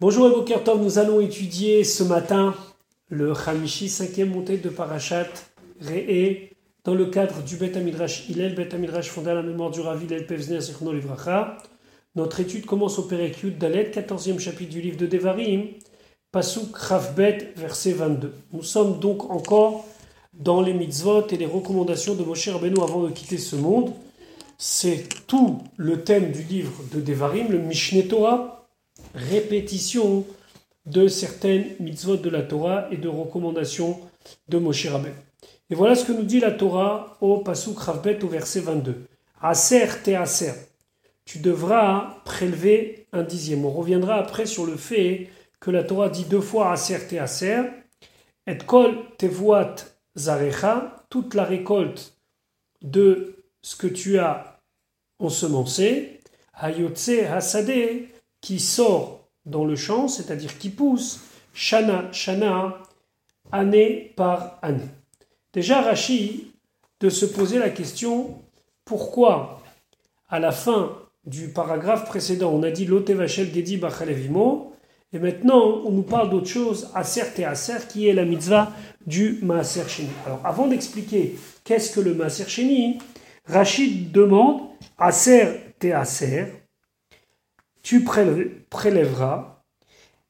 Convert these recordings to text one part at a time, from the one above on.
Bonjour et Bokertov, nous allons étudier ce matin le Hamishi, cinquième montée de Parashat Re'e, dans le cadre du Bet Amidrash Hillel, Bet Amidrash fondé à la mémoire du Ravi El Pevzner Zechno Livracha. Notre étude commence au Perekyut Dalet, 14e chapitre du livre de Devarim, Pasuk Ravbet, verset 22. Nous sommes donc encore dans les mitzvot et les recommandations de Moshe Rabbeinu avant de quitter ce monde. C'est tout le thème du livre de Devarim, le Mishneh Torah, répétition de certaines mitzvot de la Torah et de recommandations de Moshe Rabbeinu. Et voilà ce que nous dit la Torah au Pasuk Ravbet au verset 22. Aser te aser. Tu devras prélever un dixième. On reviendra après sur le fait que la Torah dit deux fois aser te aser. Et kol tevuat zarecha. Toute la récolte de ce que tu as ensemencé. Hayotse. Qui sort dans le champ, c'est-à-dire qui pousse. Shana, shana, année par année. Déjà, Rashi, de se poser la question pourquoi, à la fin du paragraphe précédent, on a dit Lotevachel Gedi Bachalevimo, et maintenant on nous parle d'autre chose, Aser et Aser, qui est la mitzvah du Maaser Sheni. Alors, avant d'expliquer qu'est-ce que le Maaser Sheni, Rachid demande Aser te Aser, tu prélèveras,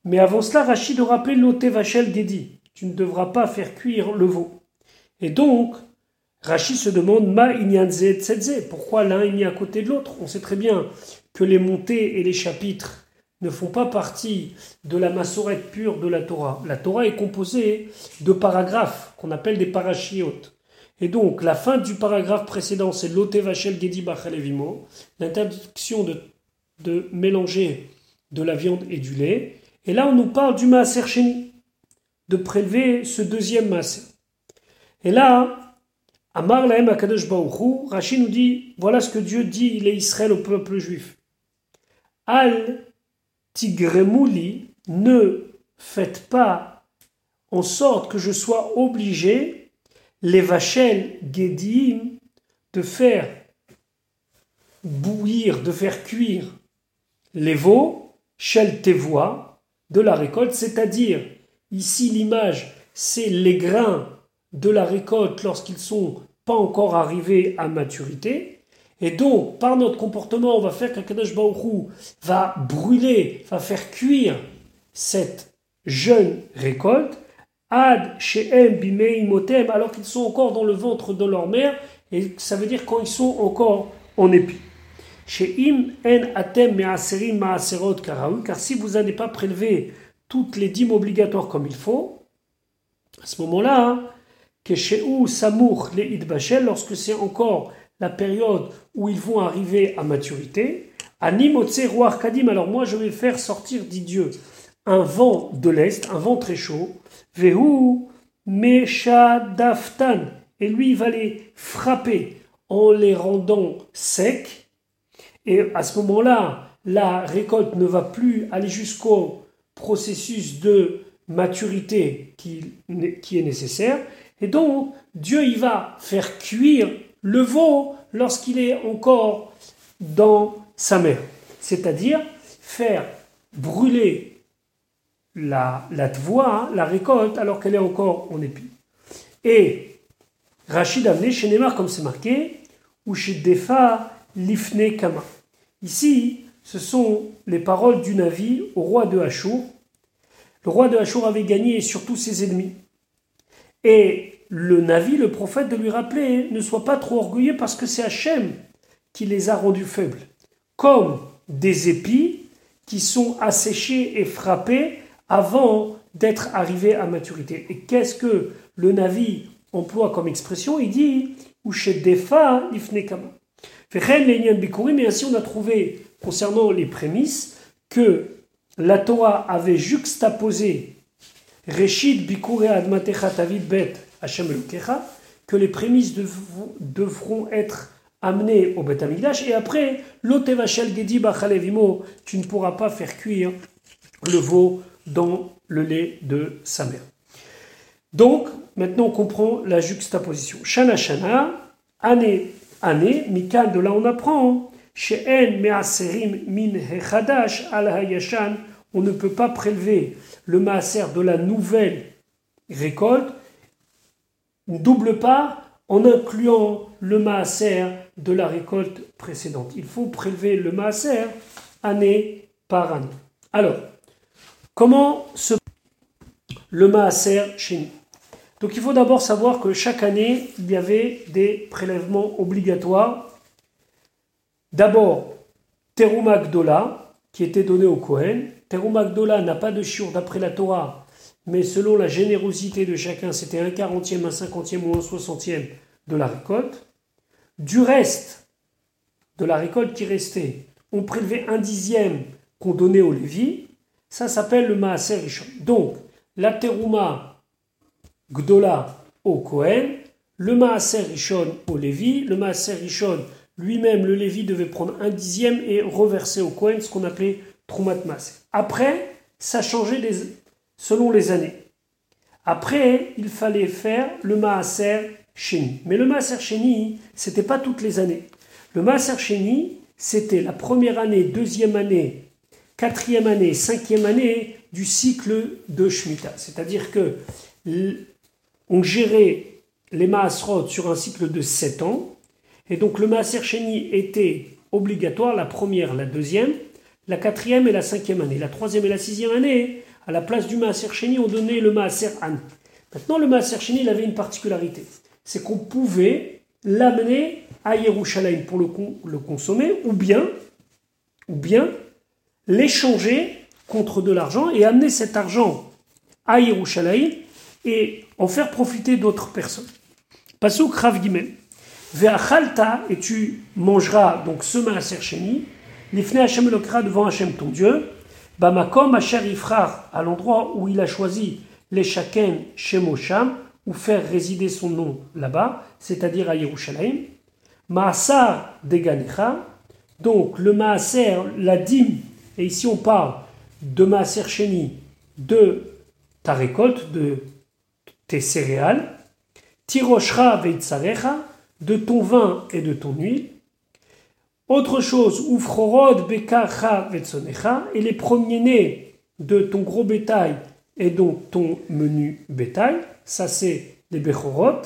mais avant cela, Rachid de rappeler Lotevachel Gedi, tu ne devras pas faire cuire le veau. Et donc, Rachid se demande Ma tzedze pourquoi l'un est mis à côté de l'autre? On sait très bien que les montées et les chapitres ne font pas partie de la massorette pure de la Torah. La Torah est composée de paragraphes qu'on appelle des parachiotes. Et donc, la fin du paragraphe précédent, c'est l'otevachel gedi bachalevimo, l'interdiction de, de mélanger de la viande et du lait. Et là, on nous parle du maaser sheni, de prélever ce deuxième maaser. Et là, Amar Lahem Akadosh Baruchu, Rachid nous dit voilà ce que Dieu dit, il est Israël au peuple juif. Al Tigremouli, ne faites pas en sorte que je sois obligé, les Vachel Gedim, de faire bouillir, de faire cuire les veaux, Shel Tevoa, de la récolte, c'est-à-dire, ici l'image, c'est les grains de la récolte lorsqu'ils sont pas encore arrivés à maturité. Et donc, par notre comportement, on va faire qu'Akadosh Baruch va brûler, va faire cuire cette jeune récolte, ad she'em bimei motem, alors qu'ils sont encore dans le ventre de leur mère, et ça veut dire quand ils sont encore en épi. She'im en atem ma'aserot karaou, car si vous n'allez pas prélever toutes les dîmes obligatoires comme il faut, à ce moment-là, que chez ou Samour les Idbachel, lorsque c'est encore la période où ils vont arriver à maturité, Animotse Roi Kadim, alors moi je vais faire sortir, dit Dieu, un vent de l'Est, un vent très chaud, Vehu Meshadaftan, et lui il va les frapper en les rendant secs, et à ce moment-là, la récolte ne va plus aller jusqu'au processus de maturité qui, est nécessaire, et donc, Dieu, il va faire cuire le veau lorsqu'il est encore dans sa mère. C'est-à-dire faire brûler la, la tvoie, la récolte, alors qu'elle est encore en épi. Et Rachid a amené chez Neymar, comme c'est marqué, ou chez Defa Lifne Kama. Ici, ce sont les paroles du Navi au roi de Hachour. Le roi de Hachour avait gagné sur tous ses ennemis. Et le Navi, le prophète, de lui rappeler ne sois pas trop orgueilleux parce que c'est Hachem qui les a rendus faibles. Comme des épis qui sont asséchés et frappés avant d'être arrivés à maturité. Et qu'est-ce que le Navi emploie comme expression? Il dit Defa ifnekama. Mais ainsi on a trouvé, concernant les prémices, que la Torah avait juxtaposé Reshid Bikure Admatecha Tavid Bet Hashem que les prémices devront être amenées au Bet Amigdash, et après, Lotevachel Gedi Bachalevimo, tu ne pourras pas faire cuire le veau dans le lait de sa mère. Donc, maintenant on comprend la juxtaposition. Shana Shana, année, année, Mikal, de là on apprend, Me'aserim Min Hechadash Al on ne peut pas prélever le maaser de la nouvelle récolte, double part en incluant le maaser de la récolte précédente. Il faut prélever le maaser année par année. Alors, comment se le maaser chez nous? Donc il faut d'abord savoir que chaque année, il y avait des prélèvements obligatoires. D'abord, Terouma Gdola, qui était donné au Kohen. Terouma Gdola n'a pas de chiour d'après la Torah, mais selon la générosité de chacun, c'était un quarantième, un cinquantième ou un soixantième de la récolte. Du reste de la récolte qui restait, on prélevait un dixième qu'on donnait au Lévi. Ça s'appelle le Maaser Rishon. Donc, la Terouma Gdola au Kohen, le Maaser Rishon au Lévi, le Maaser Rishon lui-même, le Lévi devait prendre un dixième et reverser au Kohen ce qu'on appelait Troumat Maaser. Après, ça changeait selon les années. Après, il fallait faire le Maaser Sheni. Mais le Maaser Sheni, c'était pas toutes les années. Le Maaser Sheni, c'était la première année, deuxième année, quatrième année, cinquième année du cycle de Shemitah. C'est-à-dire que on gérait les Maasrot sur un cycle de sept ans, et donc le Maaser Sheni était obligatoire la première, la deuxième, la quatrième et la cinquième année. La troisième et la sixième année, à la place du Maaser Sheni, on donnait le Maaser An. Maintenant, le Maaser Sheni, avait une particularité. C'est qu'on pouvait l'amener à Yerushalayim pour le, le consommer, ou bien, ou bien l'échanger contre de l'argent et amener cet argent à Yerushalayim et en faire profiter d'autres personnes. Pasuk Rav Gimel. Ve'achalta, et tu mangeras donc ce maaser sheni, l'ifne Hashem lokra devant Hashem ton Dieu, bamakom asher ifrar, à l'endroit où il a choisi les shaken shemosham, ou faire résider son nom là-bas, c'est-à-dire à Yerushalayim, maasar deganecha, donc le maaser, la dîme, et ici on parle de maaser sheni, de ta récolte, de tes céréales, tiroshra de ton vin et de ton huile. Autre chose, bekacha et les premiers-nés de ton gros bétail et donc ton menu bétail, ça c'est les bechorot,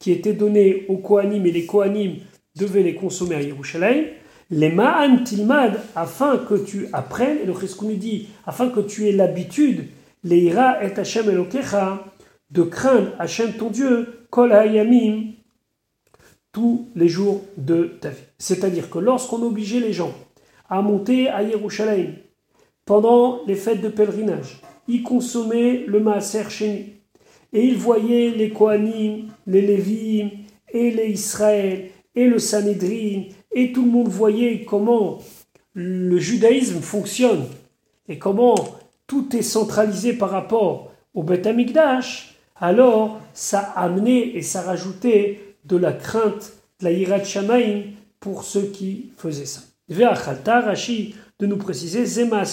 qui étaient donnés aux Kohanim, et les Kohanim devaient les consommer à Yerushalayim. Les ma'an tilmad, afin que tu apprennes, et le nous dit, afin que tu aies l'habitude, les ira et Hashem elokecha, de craindre Hashem ton Dieu, kol hayamim, tous les jours de ta vie. C'est-à-dire que lorsqu'on obligeait les gens à monter à Yerushalayim pendant les fêtes de pèlerinage, ils consommaient le maaser Sheni et ils voyaient les Kohanim, les Lévim et les Israël et le Sanhedrin et tout le monde voyait comment le judaïsme fonctionne et comment tout est centralisé par rapport au Beth Amikdash, alors ça amenait et ça rajoutait de la crainte, de la shamaim pour ceux qui faisaient ça. Ve'achalta, Rashi, de nous préciser, Zema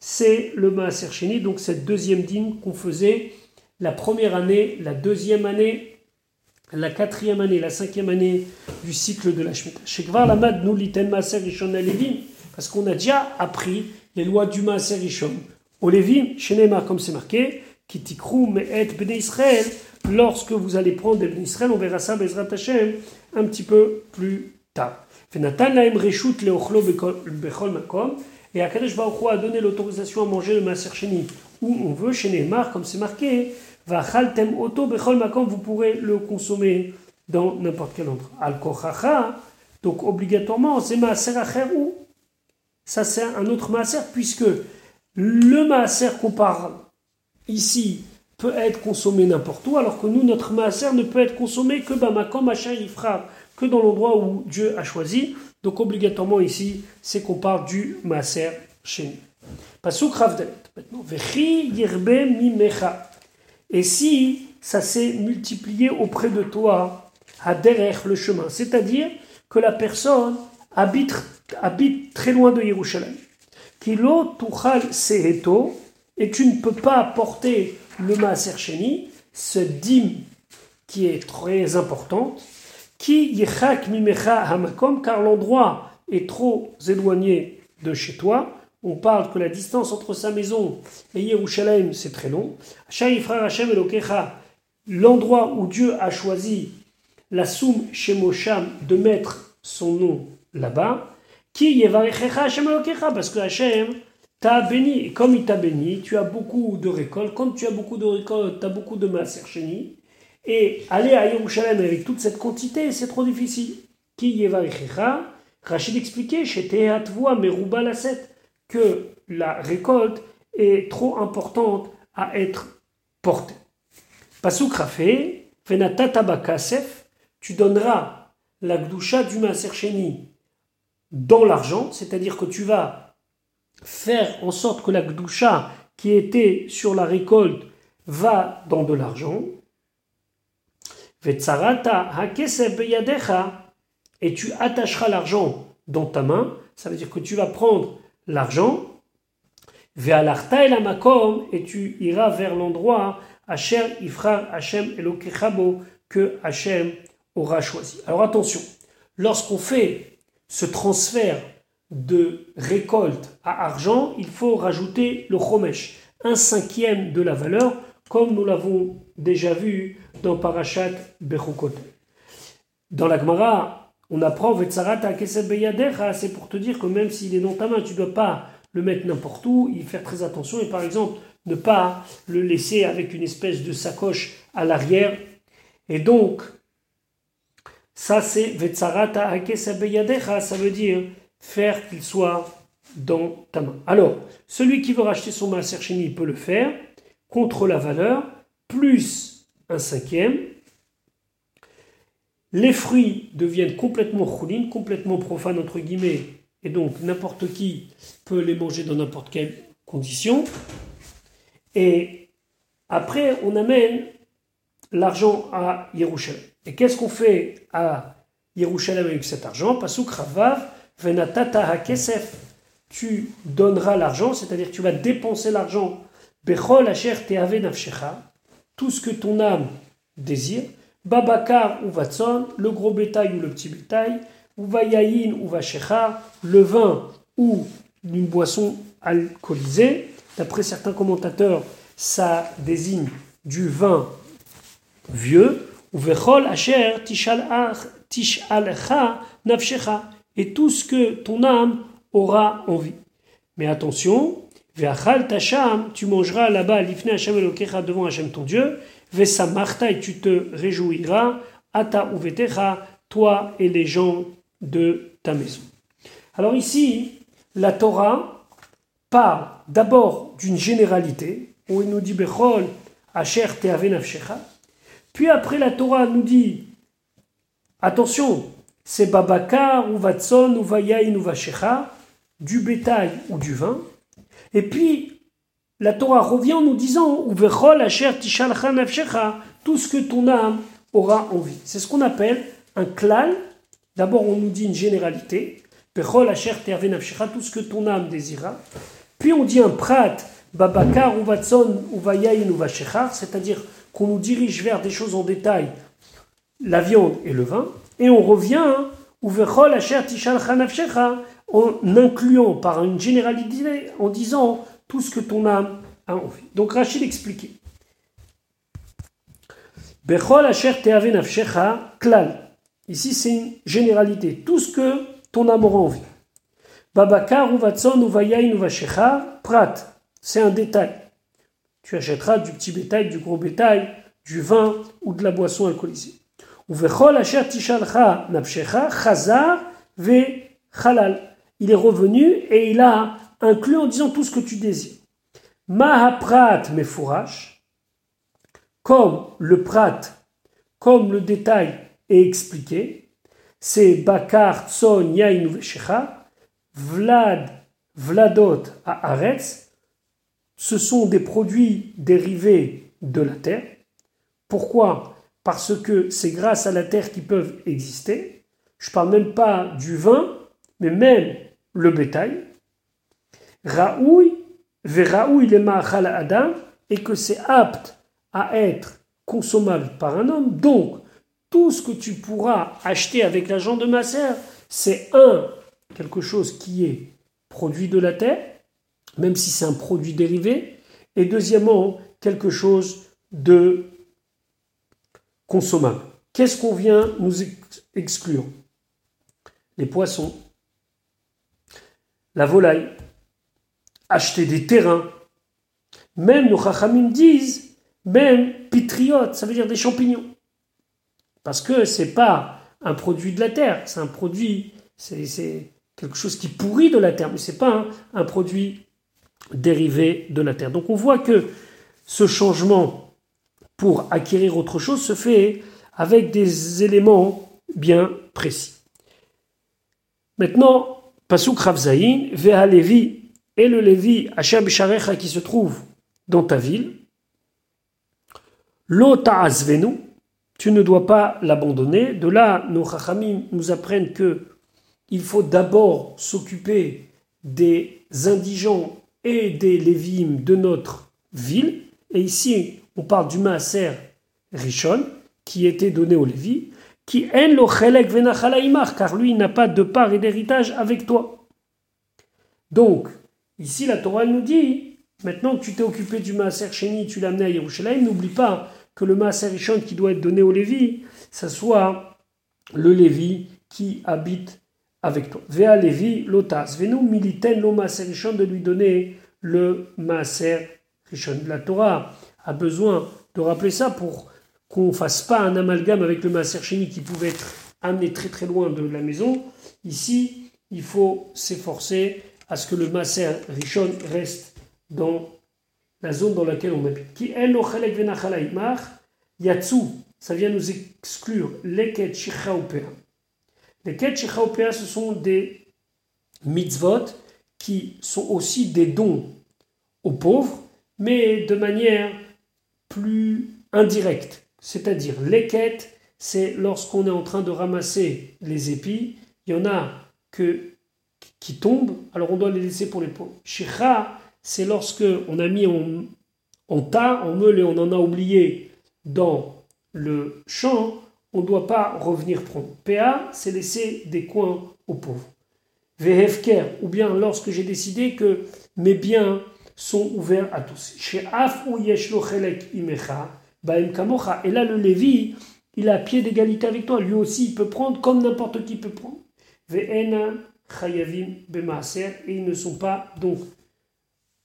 c'est le Maaser Sheni, donc cette deuxième dîme qu'on faisait la première année, la deuxième année, la quatrième année, la cinquième année du cycle de la Shemitah. Shekvar Lamad nous liten Maaser parce qu'on a déjà appris les lois du Maaser Rishon. Au Lévim, Shenema, comme c'est marqué, Israël, lorsque vous allez prendre des Israël, on verra ça, Bezrat Hashem, un petit peu plus tard. Et Akadosh Baruch a donné l'autorisation à manger le Maaser Sheni où on veut, chez Neymar, comme c'est marqué, va chaltem auto bechol makom, vous pourrez le consommer dans n'importe quel endroit. Al kochacha, donc obligatoirement, c'est Acher ou ça c'est un autre Maaser, puisque le Maaser qu'on parle ici peut être consommé n'importe où, alors que nous, notre maaser ne peut être consommé que Bamakom Ifra, que dans l'endroit où Dieu a choisi. Donc obligatoirement ici, c'est qu'on parle du maaser chez nous. Pasuk Maintenant. Et si ça s'est multiplié auprès de toi, à derrière le chemin, c'est-à-dire que la personne habite, habite très loin de Yerushalayim. Kilo Tuchal Seheto, et tu ne peux pas porter le Maaser Sheni, ce dîme qui est très importante, qui yichak mimecha hamakom, car l'endroit est trop éloigné de chez toi, on parle que la distance entre sa maison et Yerushalayim, c'est très long. L'endroit où Dieu a choisi la Soum Shemosham de mettre son nom là-bas, qui parce que Hachem t'a béni. Et comme il t'a béni, tu as beaucoup de récoltes. Comme tu as beaucoup de récoltes, tu as beaucoup de Maaser Et aller à Yerushalayim avec toute cette quantité, c'est trop difficile. Qui Yevarechecha Rachid expliquait chez Tehatvoa Meruba Lasset que la récolte est trop importante à être portée. Pasuk Rafé, Bakasef, tu donneras la gdusha du Maaser dans l'argent, c'est-à-dire que tu vas faire en sorte que la gdusha qui était sur la récolte va dans de l'argent. Et tu attacheras l'argent dans ta main, ça veut dire que tu vas prendre l'argent, et tu iras vers l'endroit Ifra Hashem Elokechabo que Hashem aura choisi. Alors attention, lorsqu'on fait ce transfert de récolte à argent, il faut rajouter le chomesh, un cinquième de la valeur, comme nous l'avons déjà vu dans Parashat Bechukot. Dans la Gemara, on apprend c'est pour te dire que même s'il est dans ta main, tu ne dois pas le mettre n'importe où, y faire très attention et par exemple ne pas le laisser avec une espèce de sacoche à l'arrière. Et donc, ça c'est Vetsarata ça veut dire faire qu'il soit dans ta main. Alors, celui qui veut racheter son Maaser il peut le faire contre la valeur, plus un cinquième, les fruits deviennent complètement choulines, complètement profanes entre guillemets, et donc n'importe qui peut les manger dans n'importe quelle condition. Et après, on amène l'argent à Yerushalayim. Et qu'est-ce qu'on fait à Yerushalayim avec cet argent? Pasuk Ravav, Tu donneras l'argent, c'est-à-dire tu vas dépenser l'argent. Bechol Asher Teave Nafshecha. Tout ce que ton âme désire. Babakar ou Vatson, le gros bétail ou le petit bétail, ou Vayayin ou Vachecha, le vin ou une boisson alcoolisée. D'après certains commentateurs, ça désigne du vin vieux, ou Vechol Asher Tishalcha Nafshecha, et tout ce que ton âme aura envie. Mais attention, tu mangeras là-bas, l'ifne Hashem Elokecha devant Hashem ton Dieu, Vesamarta, et tu te réjouiras, Ata uvetecha, toi et les gens de ta maison. Alors ici, la Torah parle d'abord d'une généralité, où il nous dit Bechol, Asher Teavenavshecha, puis après la Torah nous dit attention, c'est Babakar ou Vatson ou Vayain ou Vashecha, du bétail ou du vin, et puis la Torah revient en nous disant tout ce que ton âme aura envie. C'est ce qu'on appelle un klal. D'abord, on nous dit une généralité. tout ce que ton âme désira. Puis on dit un prat, babakar ou vatson ou vayayin ou c'est-à-dire qu'on nous dirige vers des choses en détail, la viande et le vin. Et on revient, en incluant par une généralité, en disant tout ce que ton âme a envie. Donc Rachid expliquait. Ici c'est une généralité. Tout ce que ton âme aura envie. Babakar ou vatson ou vayain ou vashecha prat. C'est un détail. Tu achèteras du petit bétail, du gros bétail, du vin ou de la boisson alcoolisée. Il est revenu et il a inclut en disant tout ce que tu désires. Mahaprat mefourash, comme le prat, comme le détail est expliqué, c'est bakar tson yain vlad vladot à aretz, ce sont des produits dérivés de la terre. Pourquoi Parce que c'est grâce à la terre qu'ils peuvent exister. Je ne parle même pas du vin, mais même le bétail. Raoui, Veraoui le ma'achal adam, et que c'est apte à être consommable par un homme. Donc, tout ce que tu pourras acheter avec l'argent de ma sœur, c'est un, quelque chose qui est produit de la terre, même si c'est un produit dérivé, et deuxièmement, quelque chose de consommable. Qu'est-ce qu'on vient nous exclure? Les poissons, la volaille, acheter des terrains. Même nos chachamim disent, même pitriotes, ça veut dire des champignons. Parce que c'est pas un produit de la terre, c'est un produit, c'est quelque chose qui pourrit de la terre, mais c'est pas un, produit dérivé de la terre. Donc on voit que ce changement pour acquérir autre chose se fait avec des éléments bien précis. Maintenant, Pasuk Ravzaïn, Veha Levi, et le Lévi, Asher Bisharecha, qui se trouve dans ta ville, Lota Azvenu, tu ne dois pas l'abandonner. De là, nos Chachamim nous apprennent que il faut d'abord s'occuper des indigents et des Lévim de notre ville. Et ici, on parle du Maaser Rishon, qui était donné au Lévi, qui en lo car lui n'a pas de part et d'héritage avec toi. Donc, ici la Torah nous dit, maintenant que tu t'es occupé du Maaser Sheni, tu l'as amené à Yerushalayim, n'oublie pas que le Maaser Rishon qui doit être donné au Lévi, ça soit le Lévi qui habite avec toi. Vea Lévi lotas, venu militen lo Maaser Rishon de lui donner le Maaser Rishon. La Torah a besoin de rappeler ça pour qu'on ne fasse pas un amalgame avec le Maaser Sheni qui pouvait être amené très très loin de la maison. Ici, il faut s'efforcer à ce que le Maaser Rishon reste dans la zone dans laquelle on habite. Qui Yatsu, ça vient nous exclure leket shichaupea. Les ket shichaupea, ce sont des mitzvot qui sont aussi des dons aux pauvres, mais de manière plus indirecte. C'est-à-dire, leket, c'est lorsqu'on est en train de ramasser les épis, il y en a que, qui tombent, alors on doit les laisser pour les pauvres. Shicha, c'est lorsque on a mis en, tas, en meule et on en a oublié dans le champ, on ne doit pas revenir prendre. PA, c'est laisser des coins aux pauvres. Vehefker, ou bien lorsque j'ai décidé que mes biens sont ouverts à tous. Et là, le Lévi, il a pied d'égalité avec toi. Lui aussi, il peut prendre comme n'importe qui peut prendre. Et ils ne sont pas donc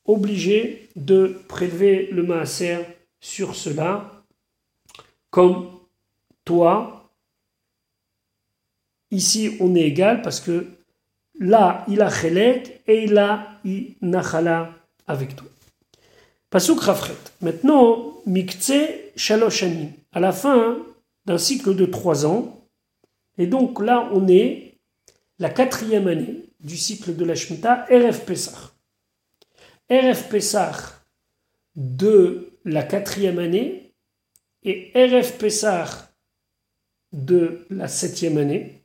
obligé de prélever le maaser sur cela, comme toi. Ici, on est égal parce que là, il a chelek et il nachala avec toi. Pasuk Rafret. Maintenant, Mikce Shaloshanim. À la fin d'un cycle de trois ans. Et donc là, on est la quatrième année du cycle de la Shemitah, RF Pesach. RF Pessah de la quatrième année et RF Pessah de la septième année,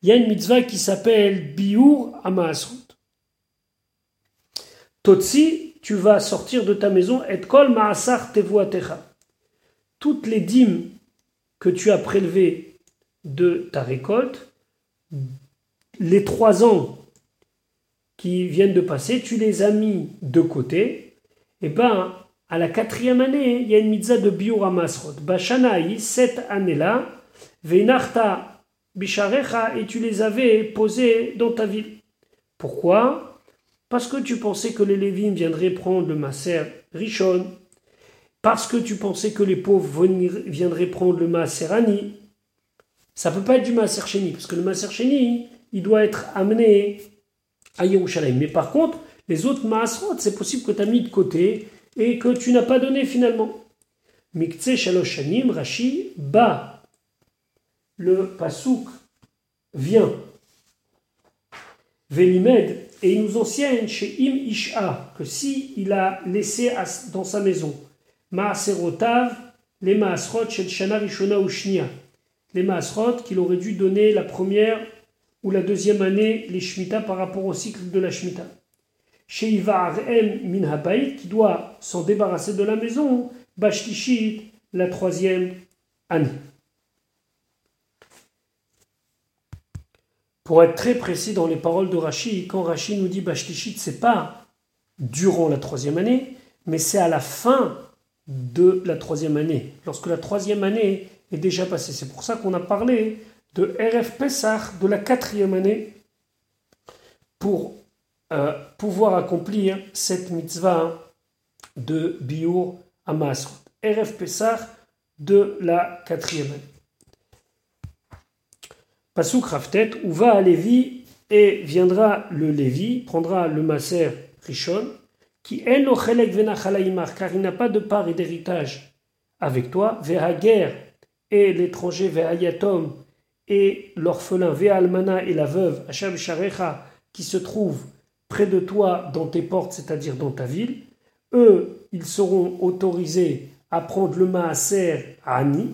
il y a une mitzvah qui s'appelle Biur Amaasrut. Totsi, tu vas sortir de ta maison et kol maasar tevuatecha. Toutes les dîmes que tu as prélevées de ta récolte, les trois ans qui viennent de passer, tu les as mis de côté, et eh ben à la quatrième année, il y a une mitzvah de Biura Masrot. Bashanaï, cette année-là, Veinarta Bisharecha, et tu les avais posés dans ta ville. Pourquoi? Parce que tu pensais que les Lévines viendraient prendre le Maser Rishon, parce que tu pensais que les pauvres viendraient prendre le Maser Ani. Ça peut pas être du Maser Sheni, parce que le Maser Sheni, il doit être amené à Yerushalayim. Mais par contre, les autres Maasrot, c'est possible que tu as mis de côté et que tu n'as pas donné finalement. Mikce Shalosh Shanim, Rashi, Ba. Le Pasouk vient. Velimed, et il nous enseigne chez Im Isha que si il a laissé dans sa maison Maaserotav, les Maasrot, Shana Rishona ou les Maasrot qu'il aurait dû donner la première ou la deuxième année les Shemitah par rapport au cycle de la Shemitah. Chez M. Min qui doit s'en débarrasser de la maison, Bashtishit, la troisième année. Pour être très précis dans les paroles de Rashi, quand Rashi nous dit Bashtishit, c'est pas durant la troisième année, mais c'est à la fin de la troisième année, lorsque la troisième année est déjà passée. C'est pour ça qu'on a parlé de RF Pessah de la quatrième année pour euh, pouvoir accomplir cette mitzvah de Biur Amasrot. RF Pessah de la quatrième année. Pasuk Raftet, où va à Lévi et viendra le Lévi, prendra le Maser Rishon, qui est car il n'a pas de part et d'héritage avec toi, guerre et l'étranger Yatom et l'orphelin Almana et la veuve Hacham Sharecha qui se trouvent près de toi dans tes portes, c'est-à-dire dans ta ville, eux, ils seront autorisés à prendre le maaser Ani,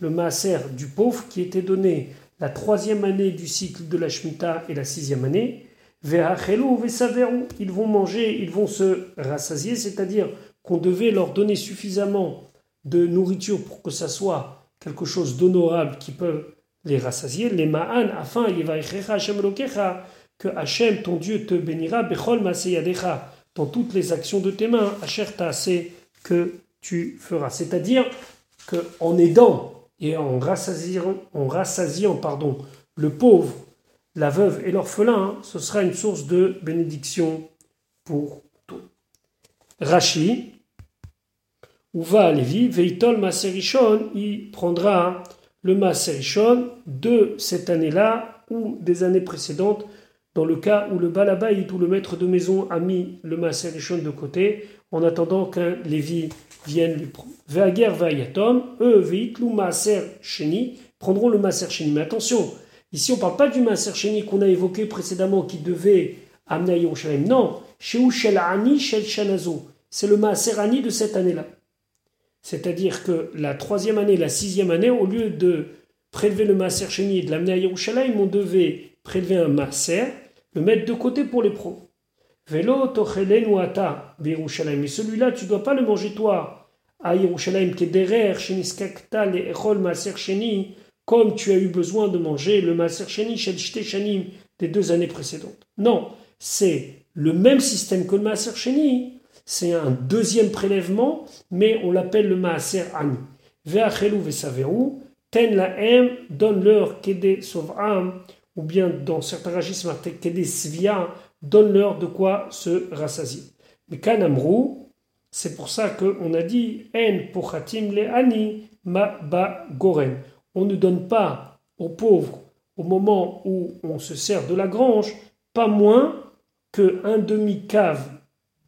le maaser du pauvre qui était donné la troisième année du cycle de la Shemitah et la sixième année. Ils vont manger, ils vont se rassasier, c'est-à-dire qu'on devait leur donner suffisamment de nourriture pour que ça soit quelque chose d'honorable qui peut les rassasier. Les ma'an, afin, que Hachem, ton Dieu, te bénira, bechol dans toutes les actions de tes mains, Asher que tu feras. C'est-à-dire qu'en aidant et en rassasiant, en rassasiant pardon, le pauvre, la veuve et l'orphelin, ce sera une source de bénédiction pour tout. Rashi, où va Lévi, Veitol Maserichon, il prendra le Maserichon de cette année-là ou des années précédentes, dans le cas où le Balabaït ou le maître de maison a mis le Maserichon de côté, en attendant qu'un Lévi viennent lui prendre. Ve'ager ve'ayatom, eux, ve'itlu maaser sheni, prendront le maaser sheni. Mais attention, ici on ne parle pas du maaser sheni qu'on a évoqué précédemment qui devait amener à Yerushalayim. Non, sheu shel ani shel. C'est le maaser ani de cette année-là. C'est-à-dire que la troisième année, la sixième année, au lieu de prélever le maaser sheni et de l'amener à Yerushalayim, on devait prélever un maaser, le mettre de côté pour les pros. Velo tochelenu ata Mais celui-là, tu dois pas le manger toi à Yerushalayim, kederer sheniskakta le sheni, comme tu as eu besoin de manger le maaser sheni shel des deux années précédentes. Non, c'est le même système que le maaser sheni. C'est un deuxième prélèvement, mais on l'appelle le maaser ani. Ve'achelu ve'saveru, ten laem, donne-leur kede sov'am, ou bien dans certains registres, kede svia, donne-leur de quoi se rassasier. Mais Kanamrou, c'est pour ça qu'on a dit En pochatim le ani ma ba goren. On ne donne pas aux pauvres au moment où on se sert de la grange, pas moins qu'un demi-cave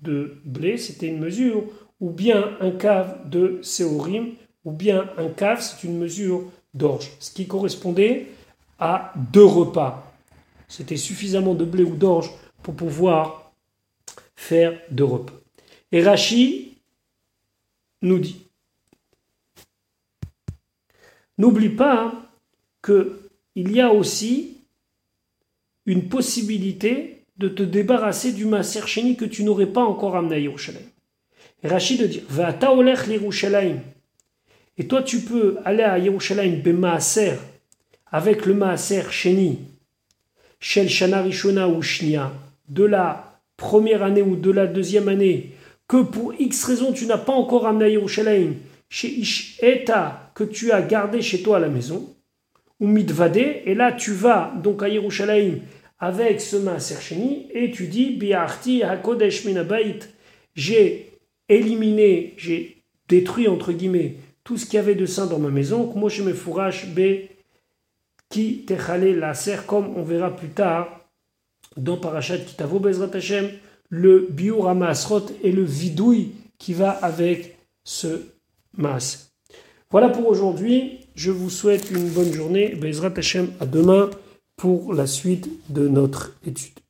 de blé, c'était une mesure, ou bien un cave de séorim, ou bien un cave, c'est une mesure d'orge, ce qui correspondait à deux repas. C'était suffisamment de blé ou d'orge pour pouvoir faire de repas. Et Rachi nous dit, n'oublie pas qu'il y a aussi une possibilité de te débarrasser du Maaser Sheni que tu n'aurais pas encore amené à Yerushalayim. Rachid de dire, va à Yerushalayim. Et toi, tu peux aller à Yerushalayim Maaser avec le Maaser Sheni, Shel Shana Rishona ou Shnia, de la première année ou de la deuxième année, que pour X raison tu n'as pas encore amené à Yerushalayim, chez Ish Eta, que tu as gardé chez toi à la maison, ou Mitvade, et là tu vas donc à Yerushalayim avec ce Maaser Sheni, et tu dis Biarti Hakodesh Minabait, j'ai éliminé, j'ai détruit entre guillemets tout ce qu'il y avait de saint dans ma maison, moi je me B qui techale la serre, comme on verra plus tard dans Parashat Kitavo Bezrat Hashem, le biur Asrot et le vidouille qui va avec ce mas. Voilà pour aujourd'hui. Je vous souhaite une bonne journée. Bezrat Hashem, à demain pour la suite de notre étude.